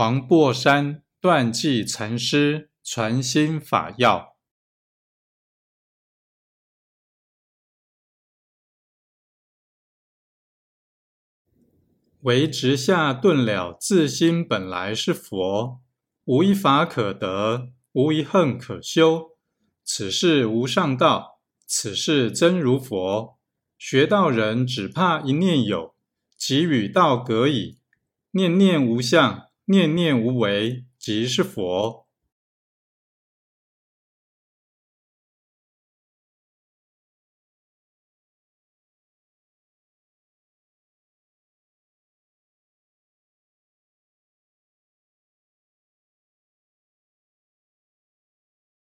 黄檗山断际禅师传心法要：唯直下顿了，自心本来是佛，无一法可得，无一恨可修。此事无上道，此事真如佛。学道人只怕一念有，即与道隔矣。念念无相，念念无为，即是佛。